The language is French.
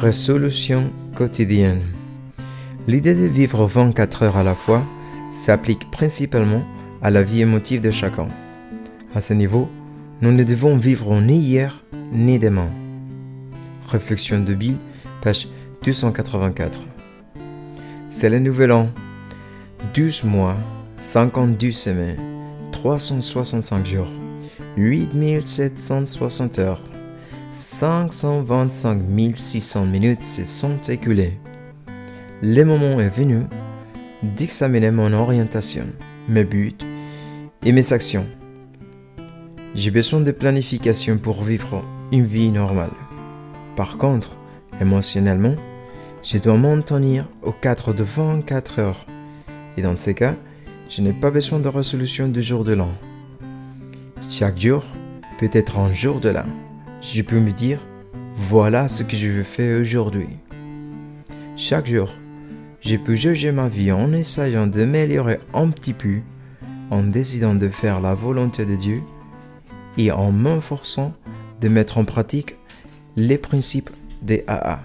Résolution quotidienne. L'idée de vivre 24 heures à la fois s'applique principalement à la vie émotive de chacun. À ce niveau, nous ne devons vivre ni hier ni demain. Réflexion de Bill, page 284. C'est le nouvel an. 12 mois, 52 semaines, 365 jours, 8760 heures. 525 600 minutes se sont écoulées. Le moment est venu d'examiner mon orientation, mes buts et mes actions. J'ai besoin de planification pour vivre une vie normale. Par contre, émotionnellement, je dois m'en tenir au cadre de 24 heures. Et dans ces cas, je n'ai pas besoin de résolution du jour de l'an. Chaque jour peut être un jour de l'an je peux me dire, voilà ce que je veux faire aujourd'hui. Chaque jour, je peux juger ma vie en essayant de m'améliorer un petit peu, en décidant de faire la volonté de Dieu et en m'efforçant de mettre en pratique les principes des AA.